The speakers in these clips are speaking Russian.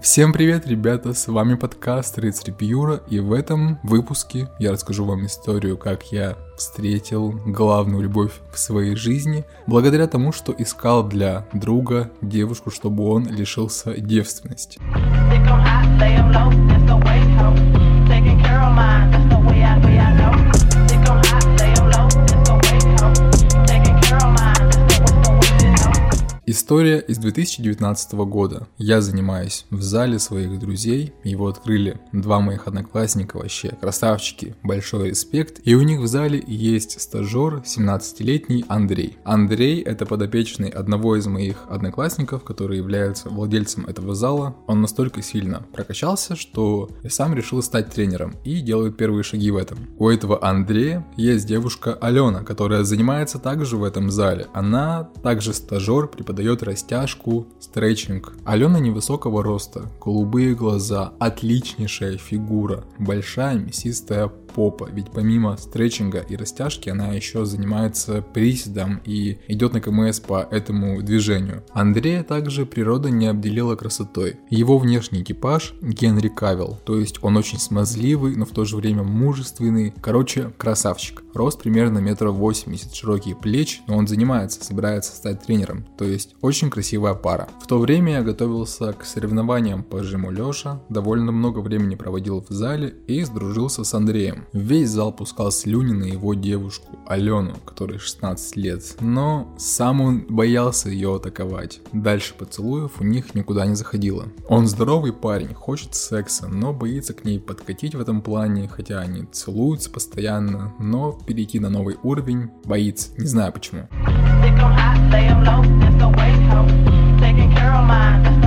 Всем привет, ребята, с вами подкаст Рыцарь Пьюра, и в этом выпуске я расскажу вам историю, как я встретил главную любовь в своей жизни, благодаря тому, что искал для друга девушку, чтобы он лишился девственности. История из 2019 года. Я занимаюсь в зале своих друзей, его открыли два моих одноклассника, вообще красавчики, большой респект. И у них в зале есть стажер, 17-летний Андрей. Андрей это подопечный одного из моих одноклассников, который является владельцем этого зала. Он настолько сильно прокачался, что сам решил стать тренером и делает первые шаги в этом. У этого Андрея есть девушка Алена, которая занимается также в этом зале. Она также стажер, преподаватель дает растяжку, стретчинг. Алена невысокого роста, голубые глаза, отличнейшая фигура, большая мясистая попа, ведь помимо стретчинга и растяжки она еще занимается приседом и идет на КМС по этому движению. Андрея также природа не обделила красотой. Его внешний типаж Генри Кавилл, то есть он очень смазливый, но в то же время мужественный, короче, красавчик. Рост примерно метра восемьдесят, широкие плечи, но он занимается, собирается стать тренером, то есть очень красивая пара. В то время я готовился к соревнованиям по жиму лежа, довольно много времени проводил в зале и сдружился с Андреем. Весь зал пускал слюни на его девушку, Алену, которой 16 лет, но сам он боялся ее атаковать. Дальше поцелуев у них никуда не заходило. Он здоровый парень, хочет секса, но боится к ней подкатить в этом плане, хотя они целуются постоянно, но перейти на новый уровень боится, не знаю почему. Taking care of mine,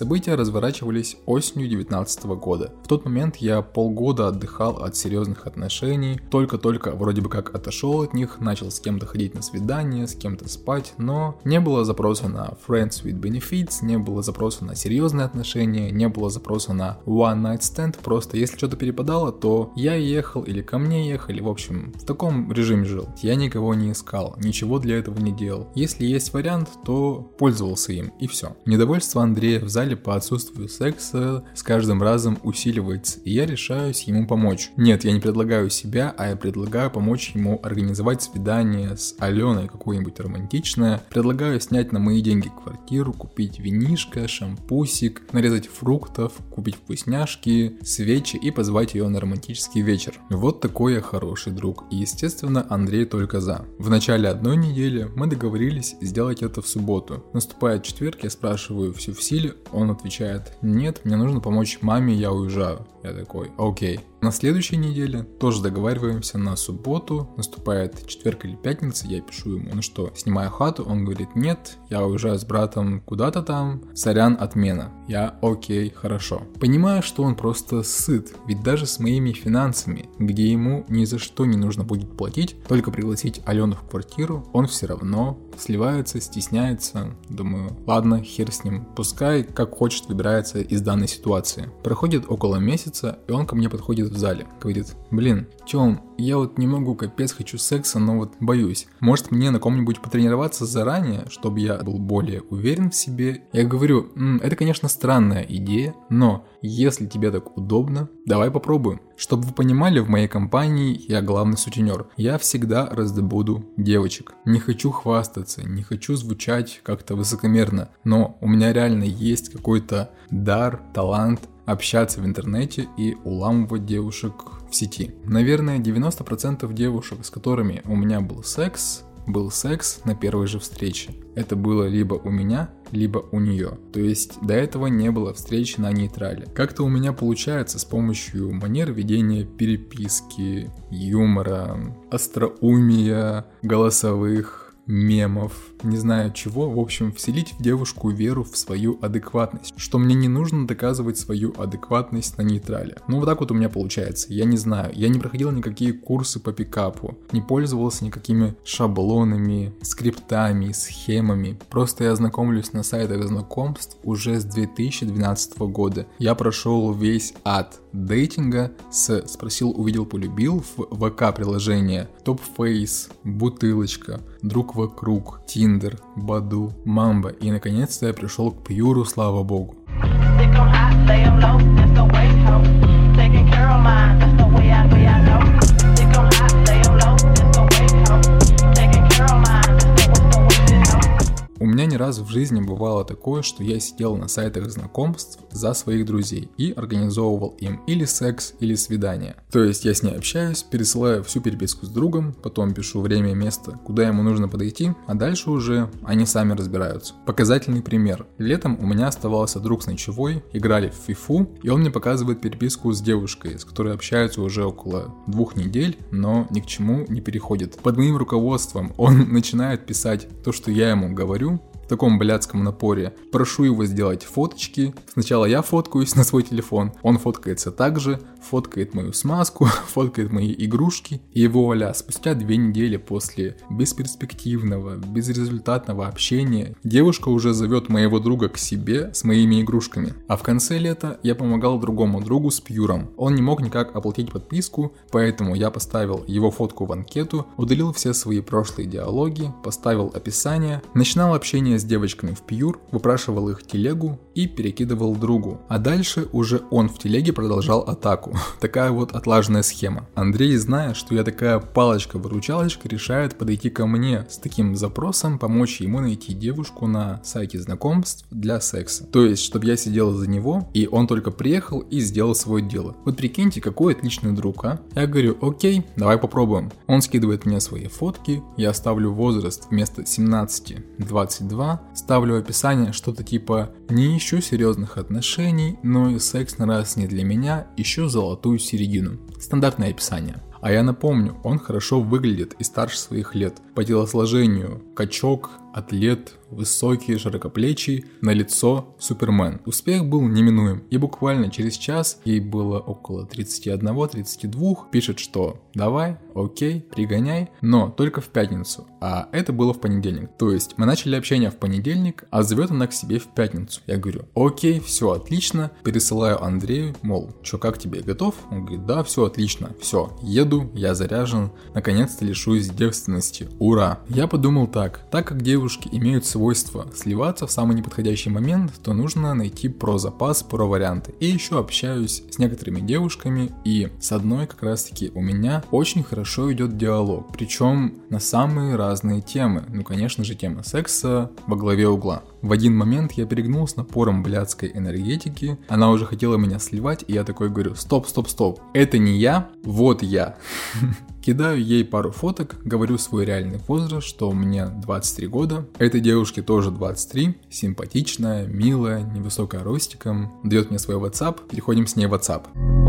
События разворачивались осенью 2019 года. В тот момент я полгода отдыхал от серьезных отношений, только-только вроде бы как отошел от них, начал с кем-то ходить на свидание, с кем-то спать, но не было запроса на friends with benefits, не было запроса на серьезные отношения, не было запроса на one night stand, просто если что-то перепадало, то я ехал или ко мне ехали, в общем, в таком режиме жил. Я никого не искал, ничего для этого не делал. Если есть вариант, то пользовался им, и все. Недовольство Андрея в зале далее по отсутствию секса с каждым разом усиливается, и я решаюсь ему помочь. Нет, я не предлагаю себя, а я предлагаю помочь ему организовать свидание с Аленой какое-нибудь романтичное. Предлагаю снять на мои деньги квартиру, купить винишко, шампусик, нарезать фруктов, купить вкусняшки, свечи и позвать ее на романтический вечер. Вот такой я хороший друг. И естественно Андрей только за. В начале одной недели мы договорились сделать это в субботу. Наступает четверг, я спрашиваю, все в силе, отвечает, нет, мне нужно помочь маме, я уезжаю. Я такой, окей. На следующей неделе тоже договариваемся на субботу, наступает четверг или пятница, я пишу ему, ну что, снимаю хату, он говорит, нет, я уезжаю с братом куда-то там, сорян, отмена. Я, окей, хорошо. Понимаю, что он просто сыт, ведь даже с моими финансами, где ему ни за что не нужно будет платить, только пригласить Алену в квартиру, он все равно сливается, стесняется. Думаю, ладно, хер с ним, пускай как хочет выбирается из данной ситуации. Проходит около месяца, и он ко мне подходит в зале. Говорит, блин, Тём, я вот не могу, капец, хочу секса, но вот боюсь. Может мне на ком-нибудь потренироваться заранее, чтобы я был более уверен в себе? Я говорю, М, это, конечно, странная идея, но если тебе так удобно, давай попробуем. Чтобы вы понимали, в моей компании я главный сутенер. Я всегда раздобуду девочек. Не хочу хвастаться, не хочу звучать как-то высокомерно, но у меня реально есть какой-то дар, талант, общаться в интернете и уламывать девушек в сети. Наверное, 90% девушек, с которыми у меня был секс, был секс на первой же встрече. Это было либо у меня, либо у нее. То есть до этого не было встречи на нейтрале. Как-то у меня получается с помощью манер ведения переписки, юмора, остроумия, голосовых, мемов, не знаю чего, в общем, вселить в девушку веру в свою адекватность, что мне не нужно доказывать свою адекватность на нейтрале. Ну вот так вот у меня получается, я не знаю, я не проходил никакие курсы по пикапу, не пользовался никакими шаблонами, скриптами, схемами, просто я знакомлюсь на сайтах знакомств уже с 2012 года. Я прошел весь ад dating'а с «спросил, увидел, полюбил» в ВК-приложение, Topface, бутылочка, друг вокруг, Tinder, Badoo, Мамба. И наконец-то я пришел к Pure'у, слава богу. Care of mine, way меня ни разу в жизни бывало такое, что я сидел на сайтах знакомств за своих друзей и организовывал им или секс, или свидание. То есть я с ней общаюсь, пересылаю всю переписку с другом, потом пишу время и место, куда ему нужно подойти, а дальше уже они сами разбираются. Показательный пример. Летом у меня оставался друг с ночевой, играли в фифу, и он мне показывает переписку с девушкой, с которой общаются уже около двух недель, но ни к чему не переходит. Под моим руководством он начинает писать то, что я ему говорю, таком блядском напоре. Прошу его сделать фоточки. Сначала я фоткаюсь на свой телефон, он фоткается также, фоткает мою смазку, фоткает мои игрушки. И вуаля, спустя две недели после бесперспективного, безрезультатного общения, девушка уже зовет моего друга к себе с моими игрушками. А в конце лета я помогал другому другу с Пьюром. Он не мог никак оплатить подписку, поэтому я поставил его фотку в анкету, удалил все свои прошлые диалоги, поставил описание, начинал общение с девочками в Пьюр, выпрашивал их телегу и перекидывал другу. А дальше уже он в телеге продолжал атаку. Такая вот отлаженная схема. Андрей, зная, что я такая палочка-выручалочка, решает подойти ко мне с таким запросом, помочь ему найти девушку на сайте знакомств для секса. То есть, чтобы я сидел за него, и он только приехал и сделал свое дело. Вот прикиньте, какой отличный друг, а? Я говорю, окей, давай попробуем. Он скидывает мне свои фотки, я ставлю возраст вместо 17-22, ставлю описание что-то типа «Не ищу серьезных отношений, но и секс на раз не для меня, ищу золотую середину». Стандартное описание. А я напомню, он хорошо выглядит и старше своих лет. По телосложению качок, атлет, высокий, широкоплечий, на лицо Супермен. Успех был неминуем, и буквально через час, ей было около 31-32, пишет, что давай, окей, пригоняй, но только в пятницу, а это было в понедельник. То есть мы начали общение в понедельник, а зовет она к себе в пятницу. Я говорю, окей, все отлично, пересылаю Андрею, мол, что, как тебе, готов? Он говорит, да, все отлично, все, еду, я заряжен, наконец-то лишусь девственности, ура. Я подумал так, так как девушки имеют свойство сливаться в самый неподходящий момент, то нужно найти про запас, про варианты. И еще общаюсь с некоторыми девушками, и с одной как раз таки у меня очень хорошо идет диалог, причем на самые разные темы. Ну, конечно же, тема секса во главе угла. В один момент я перегнул с напором блядской энергетики, она уже хотела меня сливать, и я такой говорю, стоп, стоп, стоп, это не я, вот я. Кидаю ей пару фоток, говорю свой реальный возраст, что мне 23 года. Этой девушке тоже 23, симпатичная, милая, невысокая ростиком. Дает мне свой WhatsApp, переходим с ней в WhatsApp.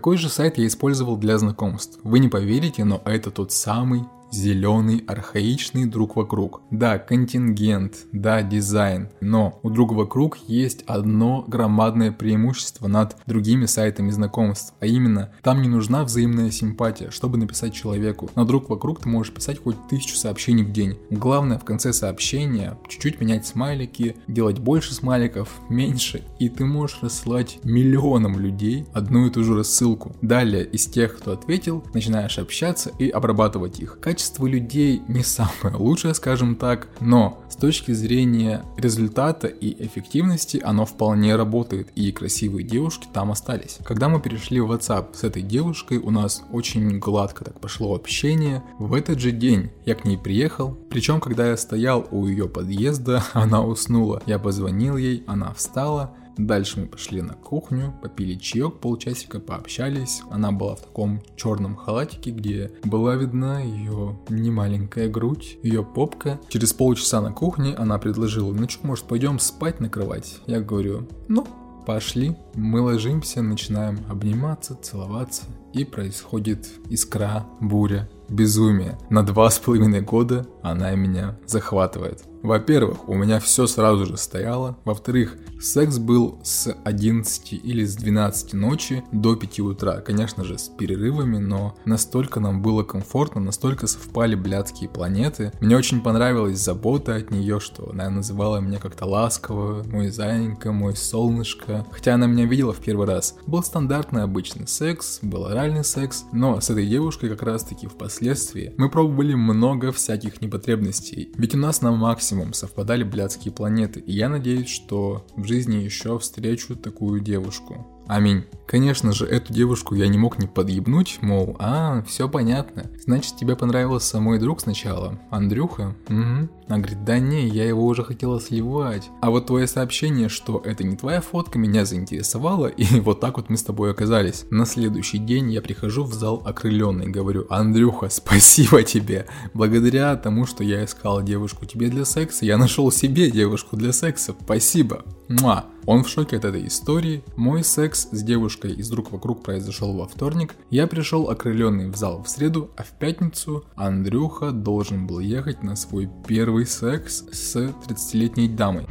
Какой же сайт я использовал для знакомств? Вы не поверите, но это тот самый зеленый, архаичный друг вокруг. Да, контингент, да, дизайн, но у друга вокруг есть одно громадное преимущество над другими сайтами знакомств, а именно, там не нужна взаимная симпатия, чтобы написать человеку. На друг вокруг ты можешь писать хоть тысячу сообщений в день. Главное в конце сообщения чуть-чуть менять смайлики, делать больше смайликов, меньше, и ты можешь рассылать миллионам людей одну и ту же рассылку. Далее из тех, кто ответил, начинаешь общаться и обрабатывать их. Качество качество людей не самое лучшее, скажем так, но с точки зрения результата и эффективности оно вполне работает, и красивые девушки там остались. Когда мы перешли в WhatsApp с этой девушкой, у нас очень гладко так пошло общение. В этот же день я к ней приехал, причем когда я стоял у ее подъезда, она уснула. Я позвонил ей, она встала, Дальше мы пошли на кухню, попили чаек полчасика, пообщались. Она была в таком черном халатике, где была видна ее немаленькая грудь, ее попка. Через полчаса на кухне она предложила, ну что, может пойдем спать на кровать? Я говорю, ну, Пошли, мы ложимся, начинаем обниматься, целоваться, и происходит искра, буря, безумие. На два с половиной года она меня захватывает. Во-первых, у меня все сразу же стояло. Во-вторых, секс был с 11 или с 12 ночи до 5 утра. Конечно же, с перерывами, но настолько нам было комфортно, настолько совпали блядские планеты. Мне очень понравилась забота от нее, что она называла меня как-то ласково, мой зайенька, мой солнышко. Хотя она меня видела в первый раз. Был стандартный обычный секс, был оральный секс, но с этой девушкой как раз таки впоследствии мы пробовали много всяких непотребностей. Ведь у нас на максимум максимум совпадали блядские планеты, и я надеюсь, что в жизни еще встречу такую девушку. Аминь. Конечно же, эту девушку я не мог не подъебнуть, мол, а, все понятно. Значит, тебе понравился мой друг сначала, Андрюха? Угу. Она говорит, да не, я его уже хотела сливать. А вот твое сообщение, что это не твоя фотка, меня заинтересовало, и вот так вот мы с тобой оказались. На следующий день я прихожу в зал окрыленный, говорю, Андрюха, спасибо тебе. Благодаря тому, что я искал девушку тебе для секса, я нашел себе девушку для секса. Спасибо. Муа. Он в шоке от этой истории. Мой секс с девушкой из друг вокруг произошел во вторник. Я пришел окрыленный в зал в среду, а в пятницу Андрюха должен был ехать на свой первый секс с 30-летней дамой.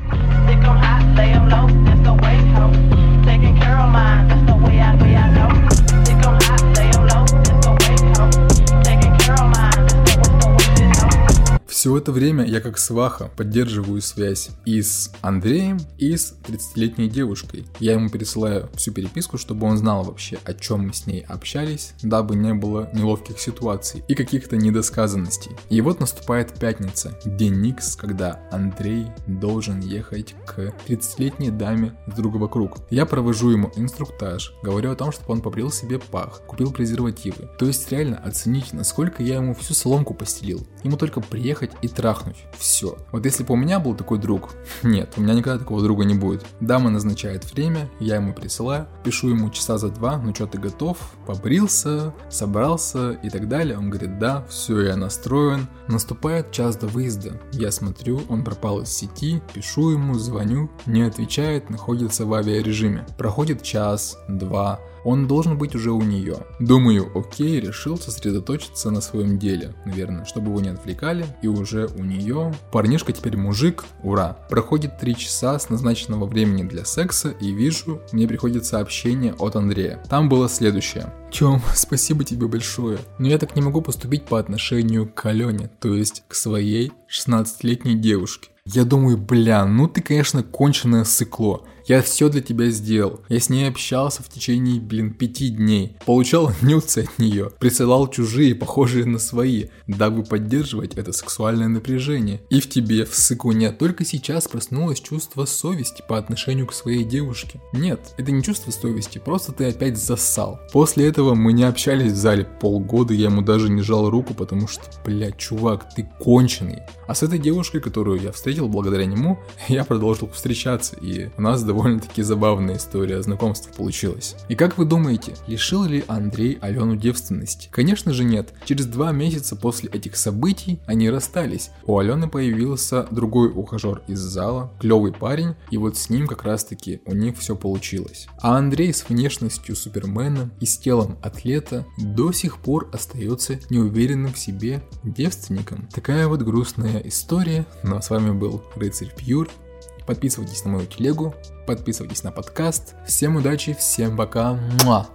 Все это время я как сваха поддерживаю связь и с Андреем, и с 30-летней девушкой. Я ему пересылаю всю переписку, чтобы он знал вообще, о чем мы с ней общались, дабы не было неловких ситуаций и каких-то недосказанностей. И вот наступает пятница, день Никс, когда Андрей должен ехать к 30-летней даме с друга вокруг. Я провожу ему инструктаж, говорю о том, чтобы он побрил себе пах, купил презервативы. То есть реально оценить, насколько я ему всю соломку постелил. Ему только приехать и трахнуть. Все. Вот если бы у меня был такой друг, нет, у меня никогда такого друга не будет. Дама назначает время, я ему присылаю, пишу ему часа за два, ну что, ты готов? Побрился, собрался и так далее. Он говорит, да, все, я настроен. Наступает час до выезда. Я смотрю, он пропал из сети, пишу ему, звоню, не отвечает, находится в авиарежиме. Проходит час, два, он должен быть уже у нее. Думаю, окей, решил сосредоточиться на своем деле, наверное, чтобы его не отвлекали, и уже у нее. Парнишка теперь мужик, ура. Проходит 3 часа с назначенного времени для секса, и вижу, мне приходит сообщение от Андрея. Там было следующее. Чем, спасибо тебе большое. Но я так не могу поступить по отношению к Алене, то есть к своей 16-летней девушке. Я думаю, бля, ну ты, конечно, конченое сыкло. Я все для тебя сделал. Я с ней общался в течение, блин, пяти дней. Получал нюцы от нее. Присылал чужие, похожие на свои, дабы поддерживать это сексуальное напряжение. И в тебе, в сыкуне, только сейчас проснулось чувство совести по отношению к своей девушке. Нет, это не чувство совести, просто ты опять засал. После этого мы не общались в зале полгода, я ему даже не жал руку, потому что, блядь, чувак, ты конченый. А с этой девушкой, которую я встретил благодаря нему, я продолжил встречаться, и у нас довольно-таки забавная история знакомства получилась. И как вы думаете, лишил ли Андрей Алену девственности? Конечно же нет. Через два месяца после этих событий они расстались. У Алены появился другой ухажер из зала, клевый парень, и вот с ним как раз таки у них все получилось. А Андрей с внешностью супермена и с телом атлета до сих пор остается неуверенным в себе девственником. Такая вот грустная история. А с вами был Рыцарь Пьюр. Подписывайтесь на мою телегу, подписывайтесь на подкаст. Всем удачи, всем пока. Муа.